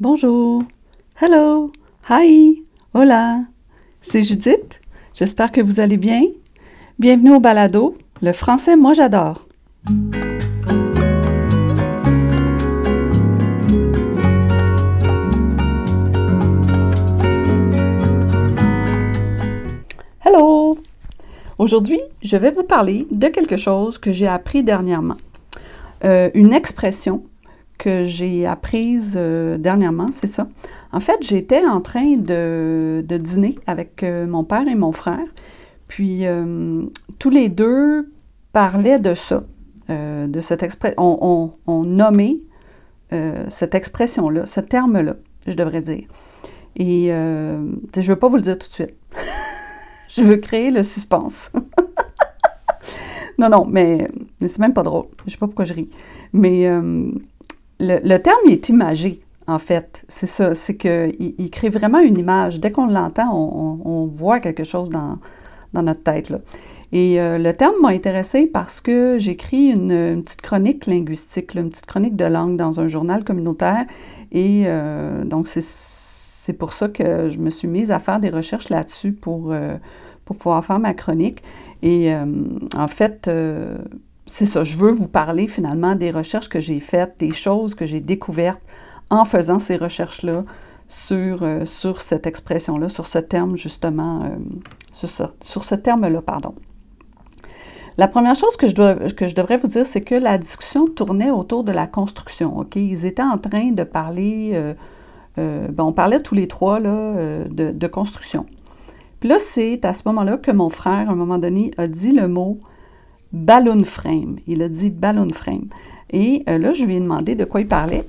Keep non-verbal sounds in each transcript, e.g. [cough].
Bonjour, hello, hi, hola, c'est Judith. J'espère que vous allez bien. Bienvenue au balado. Le français, moi j'adore. Hello! Aujourd'hui, je vais vous parler de quelque chose que j'ai appris dernièrement. Euh, une expression que j'ai apprise euh, dernièrement, c'est ça. En fait, j'étais en train de, dîner avec euh, mon père et mon frère, puis euh, tous les deux parlaient de ça, de cette. On, nommait cette expression-là, ce terme-là, je devrais dire. Et je ne veux pas vous le dire tout de suite. [laughs] je veux créer le suspense. [laughs] non, non, mais, mais c'est même pas drôle. Je ne sais pas pourquoi je ris. Mais le, terme est imagé, en fait. C'est ça, c'est qu'il il crée vraiment une image. Dès qu'on l'entend, on, voit quelque chose dans, notre tête. Et euh, le terme m'a intéressé parce que j'écris une, petite chronique linguistique, une petite chronique de langue dans un journal communautaire. Et euh, donc, c'est pour ça que je me suis mise à faire des recherches là-dessus pour, euh, pour pouvoir faire ma chronique. Et en fait, c'est ça, je veux vous parler finalement des recherches que j'ai faites, des choses que j'ai découvertes en faisant ces recherches-là sur, euh, sur cette expression-là, sur ce terme justement, euh, sur, ce, terme-là, pardon. La première chose que je, dois, que je devrais vous dire, c'est que la discussion tournait autour de la construction. OK? Ils étaient en train de parler, euh, ben, on parlait tous les trois là, de, de, construction. Puis là, c'est à ce moment-là que mon frère, à un moment donné, a dit le mot balloon frame. Il a dit balloon frame. Et euh, là, je lui ai demandé de quoi il parlait.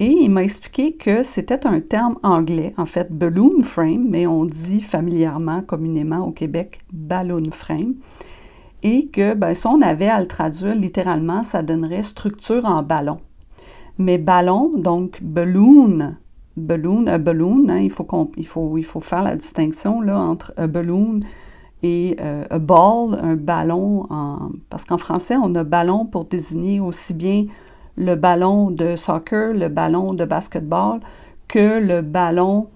Et il m'a expliqué que c'était un terme anglais, en fait, balloon frame, mais on dit familièrement, communément au Québec, balloon frame. Et que ben, si on avait à le traduire littéralement, ça donnerait structure en ballon. Mais ballon, donc balloon, balloon, un balloon, hein, il, faut il, faut, faire la distinction entre un balloon et euh, a ball, un ballon, parce qu'en français, on a ballon pour désigner aussi bien le ballon de soccer, le ballon de basketball, que le ballon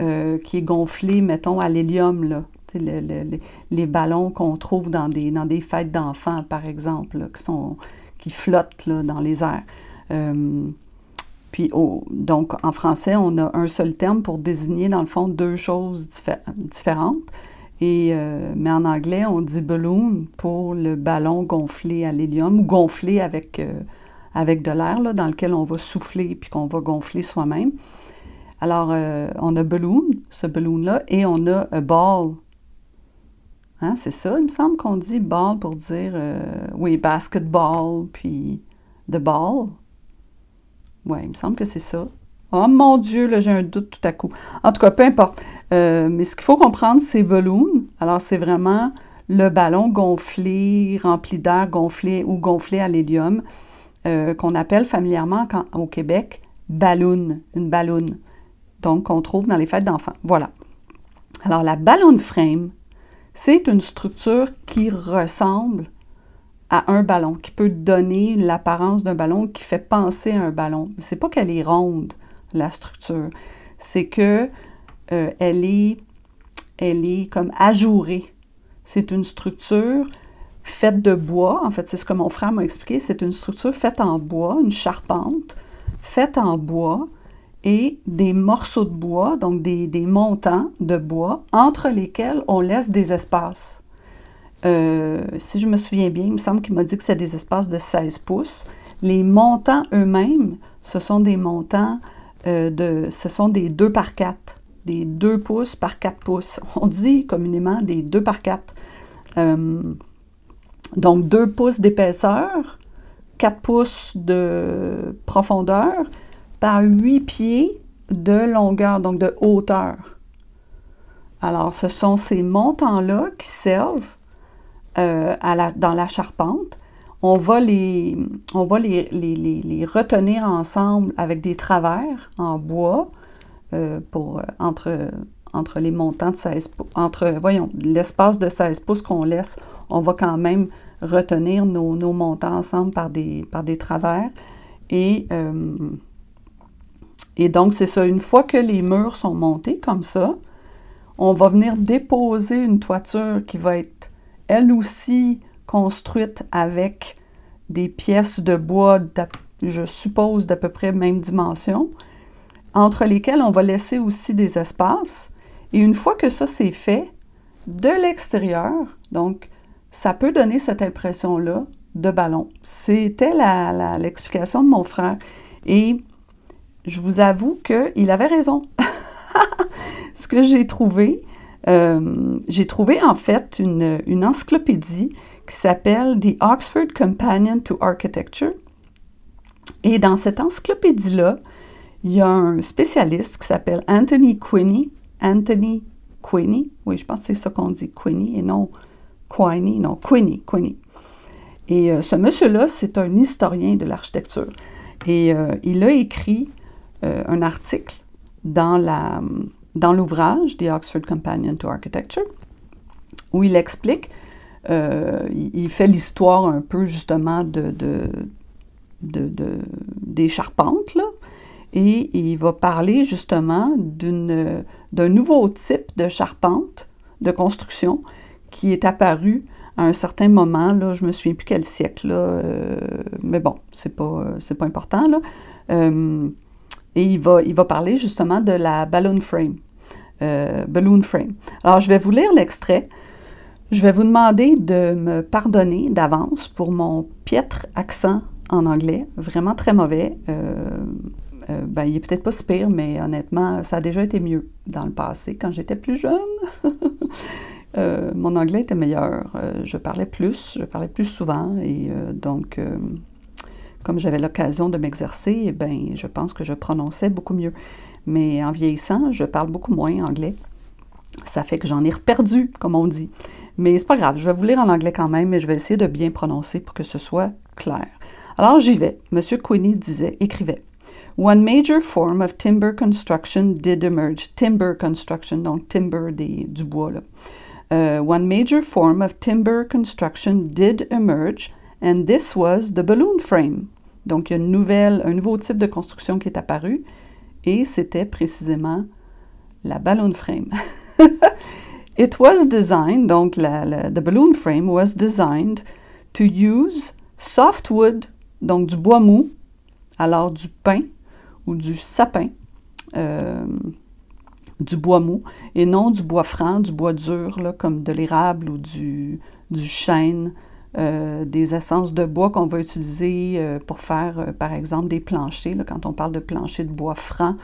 euh, qui est gonflé, mettons, à l'hélium, les ballons qu'on trouve dans des, dans des fêtes d'enfants, par exemple, qui, flottent dans les airs. Euh, puis, donc, en français, on a un seul terme pour désigner, dans le fond, deux choses différentes. Euh, mais en anglais, on dit balloon pour le ballon gonflé à l'hélium ou gonflé avec, euh, avec de l'air, dans lequel on va souffler puis qu'on va gonfler soi-même. Alors, euh, on a balloon, ce balloon-là, et on a a ball. Hein, c'est ça, il me semble qu'on dit ball pour dire, oui, basketball, puis the ball. Oui, il me semble que c'est ça. Oh mon Dieu, là, j'ai un doute tout à coup. En tout cas, peu importe. Euh, mais ce qu'il faut comprendre, c'est balloon. Alors, c'est vraiment le ballon gonflé, rempli d'air, gonflé ou gonflé à l'hélium, euh, qu'on appelle familièrement au Québec balloon, une balloon. Donc, qu'on trouve dans les fêtes d'enfants. Voilà. Alors, la balloon frame, c'est une structure qui ressemble à un ballon, qui peut donner l'apparence d'un ballon, qui fait penser à un ballon. Mais c'est pas qu'elle est ronde la structure. C'est que euh, elle, est, elle est comme ajourée. C'est une structure faite de bois. En fait, c'est ce que mon frère m'a expliqué. C'est une structure faite en bois, une charpente faite en bois et des morceaux de bois, donc des, montants de bois, entre lesquels on laisse des espaces. Euh, si je me souviens bien, il me semble qu'il m'a dit que c'est des espaces de 16 pouces. Les montants eux-mêmes, ce sont des montants euh, ce sont des 2 par 4, des 2 pouces par 4 pouces. [laughs] On dit communément des 2 par 4. Euh, donc 2 pouces d'épaisseur, 4 pouces de profondeur par 8 pieds de longueur, donc de hauteur. Alors, ce sont ces montants-là qui servent euh, dans la charpente on va les, retenir ensemble avec des travers en bois euh, pour, euh, entre, entre les montants de 16 pouces, entre, voyons, l'espace de 16 pouces qu'on laisse, on va quand même retenir nos, montants ensemble par des, par travers. Et, euh, Et donc, c'est ça, une fois que les murs sont montés comme ça, on va venir déposer une toiture qui va être elle aussi construite avec des pièces de bois, je suppose, d'à peu près même dimension, entre lesquelles on va laisser aussi des espaces. Et une fois que ça c'est fait, de l'extérieur, donc ça peut donner cette impression-là de ballon. C'était l'explication de mon frère. Et je vous avoue qu'il avait raison. [laughs] Ce que j'ai trouvé, euh, j'ai trouvé en fait une, une encyclopédie qui s'appelle The Oxford Companion to Architecture. Et dans cette encyclopédie-là, il y a un spécialiste qui s'appelle Anthony Quinney. Anthony Quinney, oui, je pense que c'est ça qu'on dit, Quinney, et non Quinney, non, Quinney, Quinney. Et euh, ce monsieur-là, c'est un historien de l'architecture. Et euh, il a écrit un article dans dans l'ouvrage The Oxford Companion to Architecture, où il explique, euh, il, fait l'histoire un peu justement de, de, de, des charpentes, là, et il va parler justement d'un nouveau type de charpente de construction qui est apparu à un certain moment, là, je me souviens plus quel siècle, là, euh, mais bon, c'est pas, pas important, là. Euh, et il va, il va parler justement de la balloon frame. Euh, balloon Frame. Alors, je vais vous lire l'extrait. Je vais vous demander de me pardonner d'avance pour mon piètre accent en anglais, vraiment très mauvais. Euh, euh, ben, il est peut-être pas si pire, mais honnêtement, ça a déjà été mieux dans le passé, quand j'étais plus jeune. [laughs] mon anglais était meilleur. je parlais plus, je parlais plus souvent, et donc, comme j'avais l'occasion de m'exercer, eh ben, je pense que je prononçais beaucoup mieux. Mais en vieillissant, je parle beaucoup moins anglais. Ça fait que j'en ai reperdu, comme on dit. Mais c'est pas grave, je vais vous lire en anglais quand même, mais je vais essayer de bien prononcer pour que ce soit clair. Alors j'y vais. Monsieur Quinney disait, écrivait. One major form of timber construction did emerge. Timber construction, donc timber des, du bois. Là. Uh, one major form of timber construction did emerge, and this was the balloon frame. Donc il y a une nouvelle, un nouveau type de construction qui est apparu, et c'était précisément la balloon frame. [laughs] [laughs] It was designed, donc la, the balloon frame was designed to use softwood, donc du bois mou, alors du pin ou du sapin, euh, du bois mou, et non du bois franc, du bois dur, là, comme de l'érable ou du, du chêne, euh, des essences de bois qu'on va utiliser euh, pour faire, par exemple, des planchers. quand on parle de plancher de bois franc,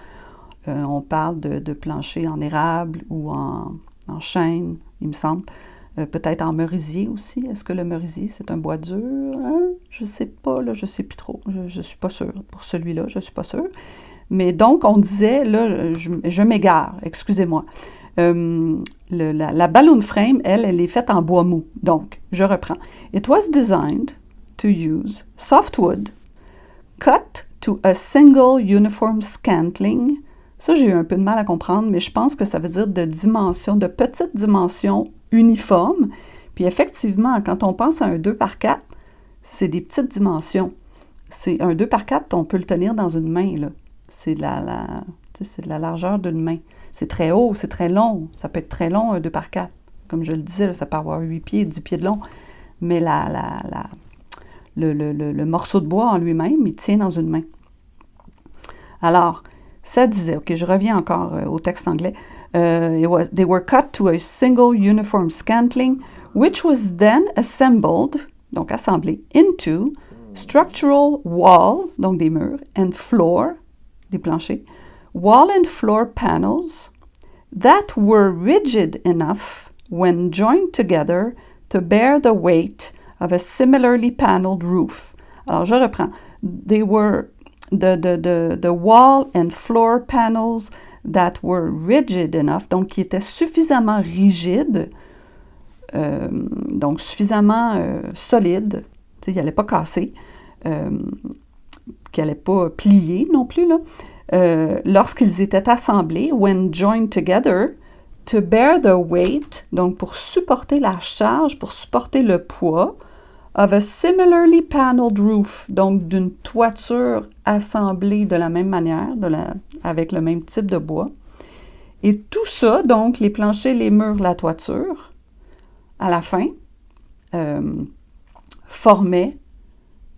on parle de, plancher en érable ou en, chêne, il me semble. Peut-être en merisier aussi. Est-ce que le merisier, c'est un bois dur? Hein? Je ne sais pas, là, je ne sais plus trop. Je ne suis pas sûre. Pour celui-là, je ne suis pas sûre. Mais donc, on disait, là, je m'égare, excusez-moi. Euh, la, balloon frame, elle, elle est faite en bois mou. Donc, je reprends. It was designed to use softwood cut to a single uniform scantling. Ça, j'ai eu un peu de mal à comprendre, mais je pense que ça veut dire de dimensions, de petites dimensions uniformes. Puis effectivement, quand on pense à un 2 par 4, c'est des petites dimensions. C'est un 2 par 4, on peut le tenir dans une main. C'est la, la, la largeur d'une main. C'est très haut, c'est très long. Ça peut être très long, un 2 par 4. Comme je le disais, ça peut avoir 8 pieds, 10 pieds de long. Mais la, la, la le, le, le, morceau de bois en lui-même, il tient dans une main. Alors, ça disait, OK, je reviens encore euh, au texte anglais. Uh, was, they were cut to a single uniform scantling, which was then assembled, donc assemblé, into structural wall, donc des murs, and floor, des planchers, wall and floor panels that were rigid enough when joined together to bear the weight of a similarly paneled roof. Alors, je reprends. They were the, the, the, the wall and floor panels that were rigid enough, donc qui étaient suffisamment rigides, euh, donc suffisamment euh, solides, il n'allait pas casser, euh, qu'il n'allait pas plier non plus, euh, lorsqu'ils étaient assemblés, when joined together, to bear the weight, donc pour supporter la charge, pour supporter le poids of a similarly paneled roof, donc d'une toiture assemblée de la même manière, avec le même type de bois. Et tout ça, donc les planchers, les murs, la toiture, à la fin, euh, formait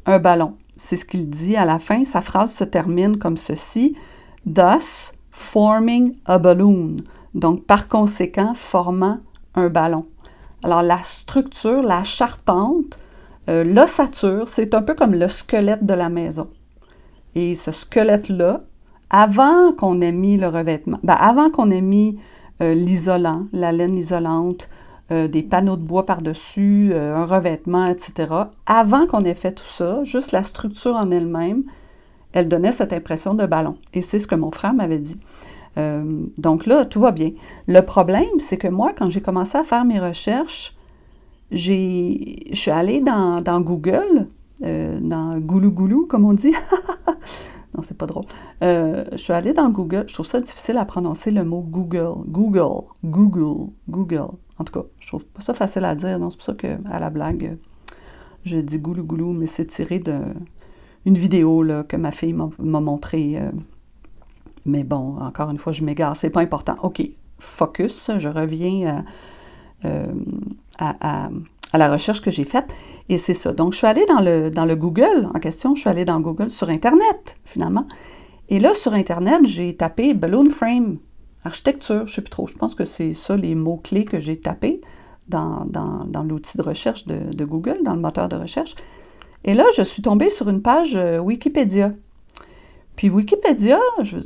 un ballon. C'est ce qu'il dit à la fin. Sa phrase se termine comme ceci. Thus forming a balloon. Donc, par conséquent, formant un ballon. Alors, la structure, la charpente, euh, l'ossature, c'est un peu comme le squelette de la maison. Et ce squelette-là, avant qu'on ait mis le revêtement, ben, avant qu'on ait mis euh, l'isolant, la laine isolante, euh, des panneaux de bois par-dessus, un revêtement, etc. Avant qu'on ait fait tout ça, juste la structure en elle-même, elle donnait cette impression de ballon. Et c'est ce que mon frère m'avait dit. Donc là, tout va bien. Le problème, c'est que moi, quand j'ai commencé à faire mes recherches, je suis allée dans, Google, dans Goulou Goulou, comme on dit. [laughs] non, c'est pas drôle. je suis allée dans Google. Je trouve ça difficile à prononcer le mot Google. Google, Google, Google. En tout cas, je trouve pas ça facile à dire. c'est pour ça qu'à la blague, je dis goulou goulou, mais c'est tiré d'une vidéo là, que ma fille m'a montrée. Euh. mais bon, encore une fois, je m'égare, c'est pas important. OK, focus, je reviens euh, à, la recherche que j'ai faite. Et c'est ça. Donc, je suis allée dans le, dans le Google en question, je suis allée dans Google sur Internet, finalement. Et là, sur Internet, j'ai tapé Balloon Frame architecture, je ne sais plus trop. Je pense que c'est ça les mots-clés que j'ai tapés dans, l'outil de recherche de, Google, dans le moteur de recherche. Et là, je suis tombée sur une page euh, Wikipédia. Puis Wikipédia,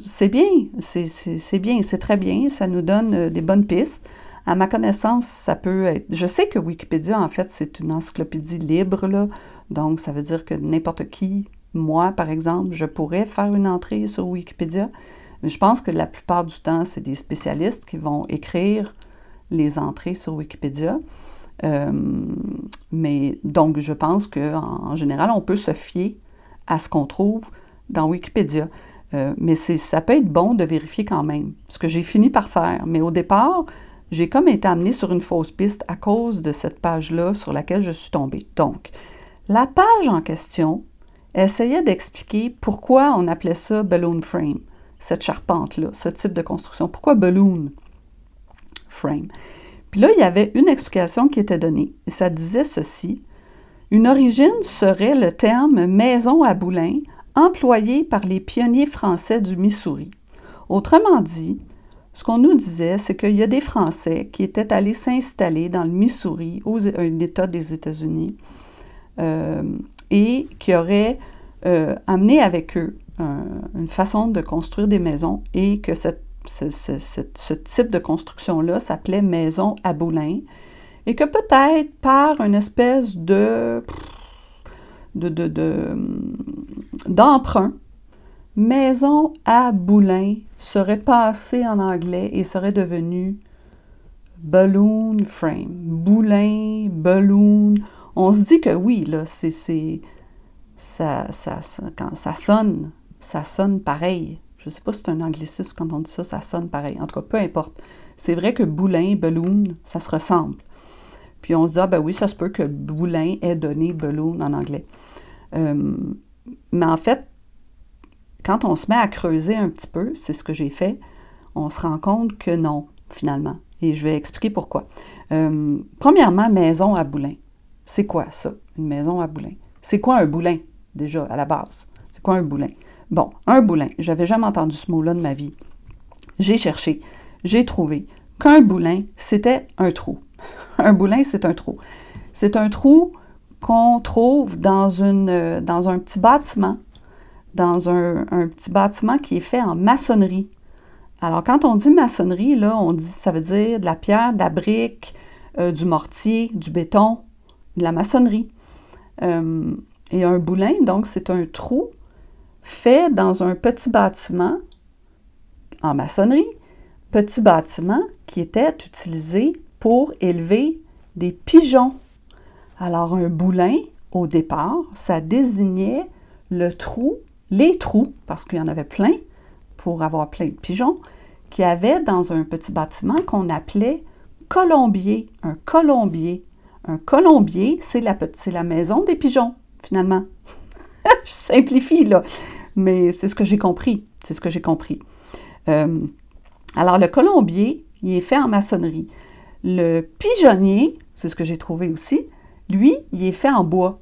c'est bien, c'est bien, c'est très bien, ça nous donne euh, des bonnes pistes. À ma connaissance, ça peut être... Je sais que Wikipédia, en fait, c'est une encyclopédie libre, là, donc ça veut dire que n'importe qui, moi, par exemple, je pourrais faire une entrée sur Wikipédia. Mais je pense que la plupart du temps, c'est des spécialistes qui vont écrire les entrées sur Wikipédia. Euh, mais donc, je pense qu'en en général, on peut se fier à ce qu'on trouve dans Wikipédia. Euh, mais ça peut être bon de vérifier quand même, ce que j'ai fini par faire. Mais au départ, j'ai comme été amenée sur une fausse piste à cause de cette page-là sur laquelle je suis tombée. Donc, la page en question essayait d'expliquer pourquoi on appelait ça balloon frame cette charpente-là, ce type de construction. Pourquoi balloon frame? Puis là, il y avait une explication qui était donnée, et ça disait ceci. Une origine serait le terme maison à boulin employé par les pionniers français du Missouri. Autrement dit, ce qu'on nous disait, c'est qu'il y a des Français qui étaient allés s'installer dans le Missouri, un État des États-Unis, euh, et qui auraient euh, amené avec eux une façon de construire des maisons et que ce, type de construction-là s'appelait maison à boulin et que peut-être par une espèce de d'emprunt, maison à boulin serait passé en anglais et serait devenu balloon frame. Boulin, balloon. On se dit que oui, là, c'est, ça, ça, quand ça sonne ça sonne pareil. Je ne sais pas si c'est un anglicisme quand on dit ça, ça sonne pareil. En tout cas, peu importe. C'est vrai que boulin, balloon, ça se ressemble. Puis on se dit, ah ben oui, ça se peut que boulin ait donné balloon en anglais. Euh, mais en fait, quand on se met à creuser un petit peu, c'est ce que j'ai fait, on se rend compte que non, finalement. Et je vais expliquer pourquoi. Euh, premièrement, maison à boulin. C'est quoi ça, une maison à boulin? C'est quoi un boulin, déjà, à la base? C'est quoi un boulin? Bon, un boulin. J'avais jamais entendu ce mot-là de ma vie. J'ai cherché, j'ai trouvé qu'un boulin, c'était un trou. [laughs] un boulin, c'est un trou. C'est un trou qu'on trouve dans, une, dans un petit bâtiment, dans un, petit bâtiment qui est fait en maçonnerie. Alors, quand on dit maçonnerie, là, on dit, ça veut dire de la pierre, de la brique, euh, du mortier, du béton, de la maçonnerie. Euh, et un boulin, donc, c'est un trou fait dans un petit bâtiment en maçonnerie, petit bâtiment qui était utilisé pour élever des pigeons. Alors un boulin, au départ, ça désignait le trou, les trous, parce qu'il y en avait plein, pour avoir plein de pigeons, qui avait dans un petit bâtiment qu'on appelait colombier, un colombier. un colombier, c'est la, la maison des pigeons, finalement. [laughs] Je simplifie, là, mais c'est ce que j'ai compris. C'est ce que j'ai compris. Euh, alors, le colombier, il est fait en maçonnerie. Le pigeonnier, c'est ce que j'ai trouvé aussi, lui, il est fait en bois.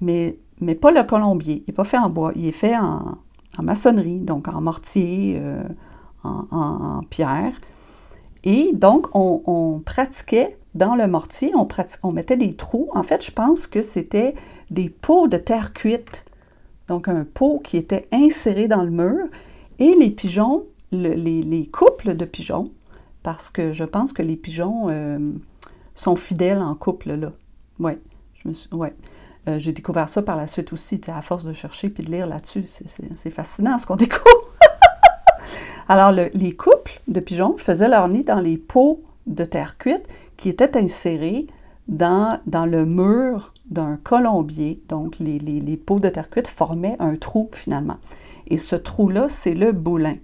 Mais, mais pas le colombier. Il n'est pas fait en bois. Il est fait en, maçonnerie, donc en mortier, euh, en, pierre. Et donc, on, pratiquait dans le mortier, on, mettait des trous. En fait, je pense que c'était des pots de terre cuite. Donc, un pot qui était inséré dans le mur. Et les pigeons, les, couples de pigeons, parce que je pense que les pigeons euh, sont fidèles en couple, là. Oui, je me suis... Ouais. Euh, j'ai découvert ça par la suite aussi, à force de chercher puis de lire là-dessus. C'est fascinant ce qu'on [laughs] découvre. Alors, les couples de pigeons faisaient leur nid dans les pots de terre cuite qui étaient insérés dans, dans le mur d'un colombier. Donc, les, les, pots de terre cuite formaient un trou finalement. Et ce trou-là, c'est le boulin.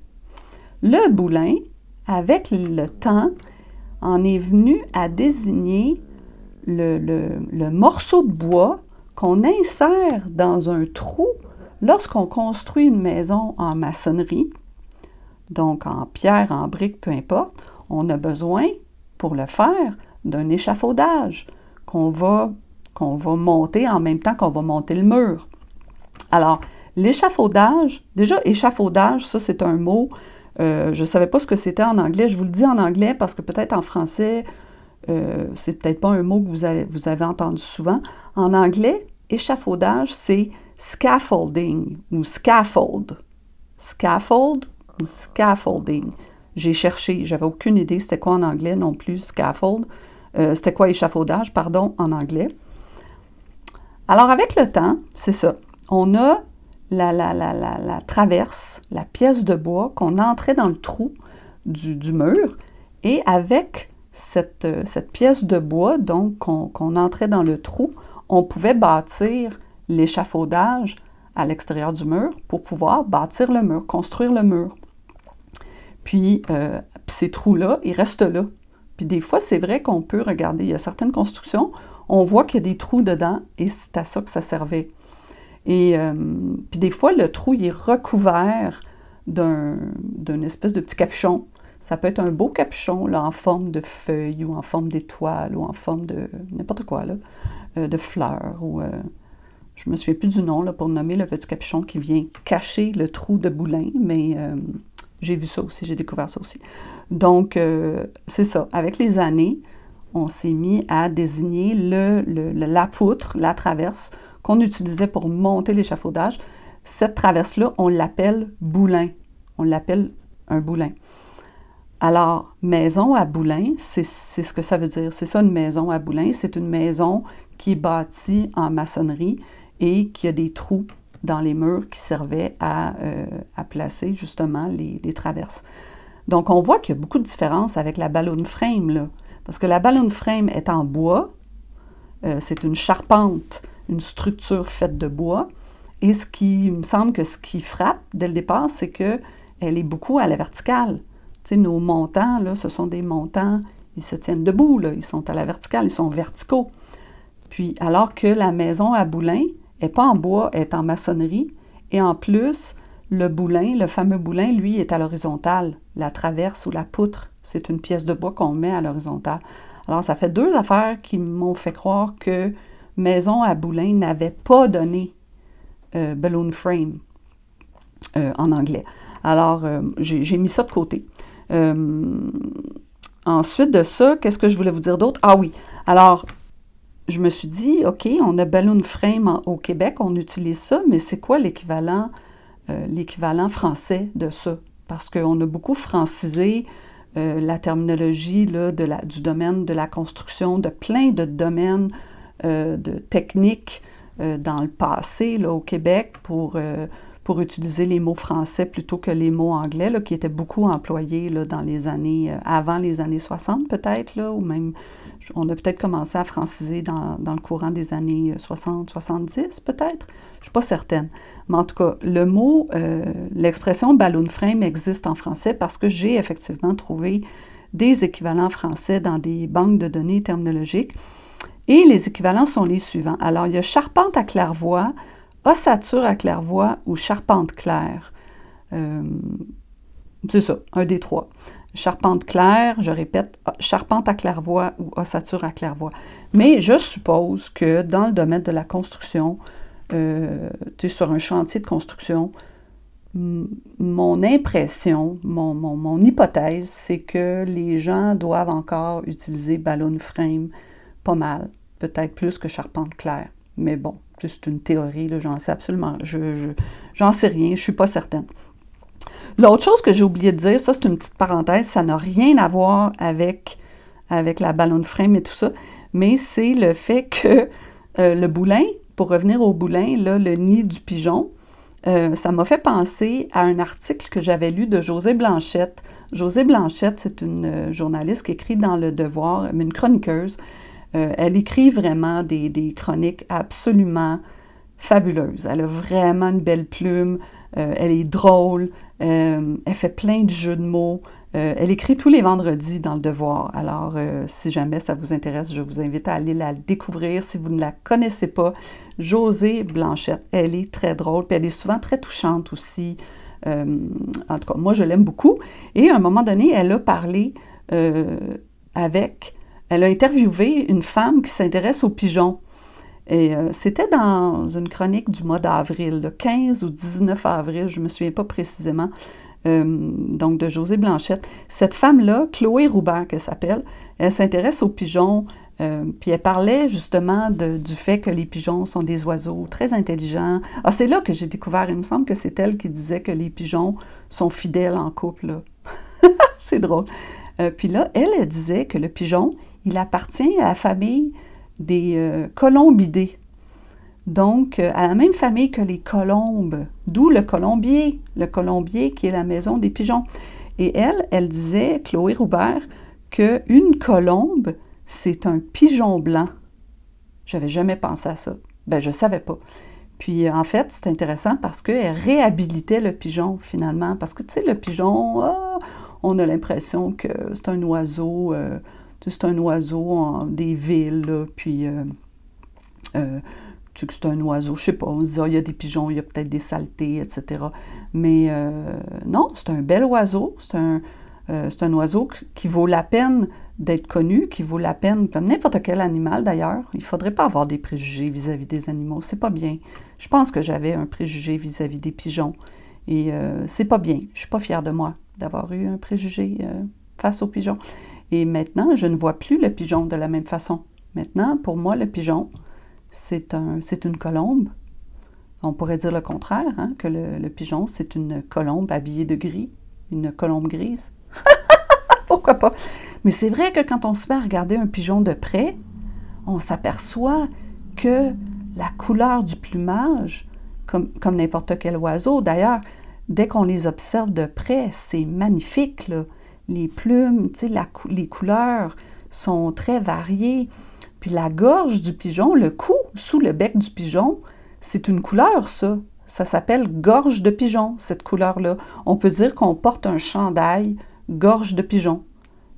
Le boulin, avec le temps, en est venu à désigner le, le morceau de bois qu'on insère dans un trou lorsqu'on construit une maison en maçonnerie, donc en pierre, en brique, peu importe, on a besoin, pour le faire, d'un échafaudage qu'on va, monter en même temps qu'on va monter le mur. Alors, l'échafaudage, déjà, échafaudage, ça c'est un mot, euh, je ne savais pas ce que c'était en anglais, je vous le dis en anglais parce que peut-être en français, euh, c'est peut-être pas un mot que vous avez, entendu souvent. En anglais, échafaudage, c'est scaffolding ou scaffold. Scaffold ou scaffolding. J'ai cherché, j'avais aucune idée c'était quoi en anglais non plus, scaffold. Euh, c'était quoi échafaudage, pardon, en anglais? Alors avec le temps, c'est ça. On a la, la, la, la, traverse, la pièce de bois qu'on entrait dans le trou du mur et avec cette, euh, cette pièce de bois, donc qu'on entrait dans le trou, on pouvait bâtir l'échafaudage à l'extérieur du mur pour pouvoir bâtir le mur, construire le mur. Puis, euh, ces trous-là, ils restent là. Puis des fois, c'est vrai qu'on peut regarder, il y a certaines constructions, on voit qu'il y a des trous dedans et c'est à ça que ça servait. Et euh, puis des fois, le trou, est recouvert d'un espèce de petit capuchon. Ça peut être un beau capuchon là, en forme de feuille ou en forme d'étoile ou en forme de n'importe quoi, là, euh, de fleurs. Ou, euh, je me souviens plus du nom là, pour nommer le petit capuchon qui vient cacher le trou de boulin, mais euh, j'ai vu ça aussi, j'ai découvert ça aussi. Donc, c'est ça. Avec les années, on s'est mis à désigner la poutre, la traverse qu'on utilisait pour monter l'échafaudage. Cette traverse-là, on l'appelle boulin. On l'appelle un boulin. Alors, maison à Boulin, c'est ce que ça veut dire. C'est ça une maison à Boulin. C'est une maison qui est bâtie en maçonnerie et qui a des trous dans les murs qui servaient à, euh, placer justement les, traverses. Donc, on voit qu'il y a beaucoup de différences avec la balloon frame, là. Parce que la balloon frame est en bois, euh, c'est une charpente, une structure faite de bois. Et ce qui me semble que ce qui frappe dès le départ, c'est qu'elle est beaucoup à la verticale nos montants, ce sont des montants, ils se tiennent debout, ils sont à la verticale, ils sont verticaux. Puis, alors que la maison à Boulin n'est pas en bois, elle est en maçonnerie, et en plus, le boulin, le fameux boulin, lui, est à l'horizontale. La traverse ou la poutre, c'est une pièce de bois qu'on met à l'horizontale. Alors, ça fait deux affaires qui m'ont fait croire que Maison à Boulin n'avait pas donné euh, balloon frame euh, en anglais. Alors, euh, j'ai mis ça de côté. Euh, ensuite de ça, qu'est-ce que je voulais vous dire d'autre? Ah oui, alors, je me suis dit, OK, on a Balloon Frame au Québec, on utilise ça, mais c'est quoi l'équivalent, euh, l'équivalent français de ça? Parce qu'on a beaucoup francisé euh, la terminologie là, de la, du domaine de la construction, de plein de domaines de techniques dans le passé là, au Québec pour pour utiliser les mots français plutôt que les mots anglais, qui étaient beaucoup employés dans les années, euh, avant les années 60 peut-être, ou même, on a peut-être commencé à franciser dans, le courant des années 60, 70 peut-être, je ne suis pas certaine. Mais en tout cas, le mot, euh, l'expression balloon frame existe en français parce que j'ai effectivement trouvé des équivalents français dans des banques de données terminologiques. Et les équivalents sont les suivants. Alors, il y a charpente à claire-voie, ossature à claire-voie ou charpente claire. Euh, c'est ça, un des trois. Charpente claire, je répète, charpente à claire-voie ou ossature à claire-voie. Mais je suppose que dans le domaine de la construction, euh, sur un chantier de construction, mon impression, mon, mon, hypothèse, c'est que les gens doivent encore utiliser ballon frame pas mal, peut-être plus que charpente claire. Mais bon, c'est une théorie, j'en sais absolument, je, j'en sais rien, je ne suis pas certaine. L'autre chose que j'ai oublié de dire, ça c'est une petite parenthèse, ça n'a rien à voir avec, avec la ballon frame et tout ça, mais c'est le fait que euh, le boulin, pour revenir au boulin, là, le nid du pigeon, euh, ça m'a fait penser à un article que j'avais lu de José Blanchette. José Blanchette, c'est une euh, journaliste qui écrit dans Le Devoir, une chroniqueuse. Euh, elle écrit vraiment des, chroniques absolument fabuleuses. Elle a vraiment une belle plume, elle est drôle, elle fait plein de jeux de mots. Euh, elle écrit tous les vendredis dans le Devoir. Alors, euh, si jamais ça vous intéresse, je vous invite à aller la découvrir. Si vous ne la connaissez pas, Josée Blanchette, elle est très drôle, puis elle est souvent très touchante aussi. Euh, en tout cas, moi, je l'aime beaucoup. Et à un moment donné, elle a parlé avec, elle a interviewé une femme qui s'intéresse aux pigeons. Et c'était dans une chronique du mois d'avril, le 15 ou 19 avril, je ne me souviens pas précisément. Euh, donc de José Blanchette. Cette femme-là, Chloé Roubert, qu'elle s'appelle, elle s'intéresse aux pigeons, euh, puis elle parlait justement du fait que les pigeons sont des oiseaux très intelligents. Ah, c'est là que j'ai découvert, il me semble que c'est elle qui disait que les pigeons sont fidèles en couple. [laughs] c'est drôle. Euh, puis là, elle, elle disait que le pigeon, il appartient à la famille des colombidés donc euh, à la même famille que les colombes, d'où le colombier, le colombier qui est la maison des pigeons. Et elle, elle disait, Chloé Roubert, qu'une colombe, c'est un pigeon blanc. J'avais jamais pensé à ça. Ben, je savais pas. Puis, en fait, c'est intéressant parce qu'elle réhabilitait le pigeon, finalement. Parce que, tu sais, le pigeon, ah, on a l'impression que c'est un oiseau, euh, c'est un oiseau des villes, puis... Euh, que c'est un oiseau, je sais pas, on se dit, ah, il y a des pigeons, il y a peut-être des saletés, etc. Mais euh, non, c'est un bel oiseau, c'est un, euh, oiseau qui vaut la peine d'être connu, qui vaut la peine, comme n'importe quel animal d'ailleurs. Il ne faudrait pas avoir des préjugés vis-à-vis des animaux, c'est pas bien. Je pense que j'avais un préjugé vis-à-vis des pigeons et euh, c'est pas bien. Je suis pas fière de moi d'avoir eu un préjugé face aux pigeons. Et maintenant, je ne vois plus le pigeon de la même façon. Maintenant, pour moi, le pigeon, c'est un, une colombe. On pourrait dire le contraire, hein, que le, pigeon, c'est une colombe habillée de gris, une colombe grise. [laughs] Pourquoi pas? Mais c'est vrai que quand on se met à regarder un pigeon de près, on s'aperçoit que la couleur du plumage, comme, comme n'importe quel oiseau, d'ailleurs, dès qu'on les observe de près, c'est magnifique. Les plumes, les couleurs sont très variées. Puis la gorge du pigeon, le cou sous le bec du pigeon, c'est une couleur, ça. Ça s'appelle gorge de pigeon, cette couleur-là. On peut dire qu'on porte un chandail gorge de pigeon.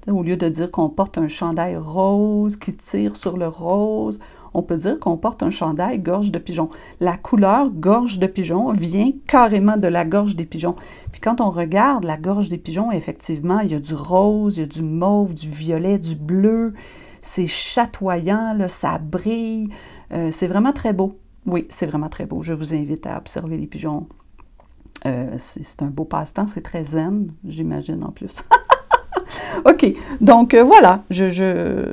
Au lieu de dire qu'on porte un chandail rose qui tire sur le rose, on peut dire qu'on porte un chandail gorge de pigeon. La couleur gorge de pigeon vient carrément de la gorge des pigeons. Quand on regarde la gorge des pigeons, effectivement, il y a du rose, il y a du mauve, du violet, du bleu c'est chatoyant, là, ça brille. Euh, c'est vraiment très beau. Oui, c'est vraiment très beau. Je vous invite à observer les pigeons. Euh, c'est un beau passe-temps, c'est très zen, j'imagine en plus. [laughs] OK, donc euh, voilà, je,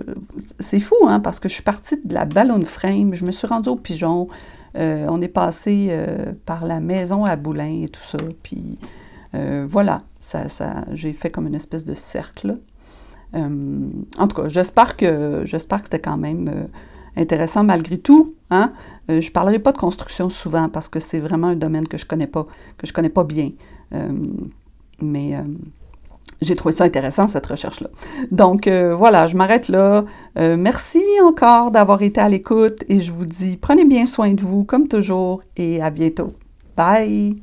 c'est fou, hein, parce que je suis partie de la ballon frame, je me suis rendue au pigeon, on est passé par la maison à Boulin et tout ça, puis voilà, ça, j'ai fait comme une espèce de cercle. Euh, en tout cas, j'espère que j'espère que c'était quand même euh, intéressant malgré tout. Hein? Euh, je ne parlerai pas de construction souvent parce que c'est vraiment un domaine que je connais pas, que je connais pas bien. mais j'ai trouvé ça intéressant, cette recherche-là. Donc voilà, je m'arrête là. merci encore d'avoir été à l'écoute et je vous dis prenez bien soin de vous comme toujours et à bientôt. Bye!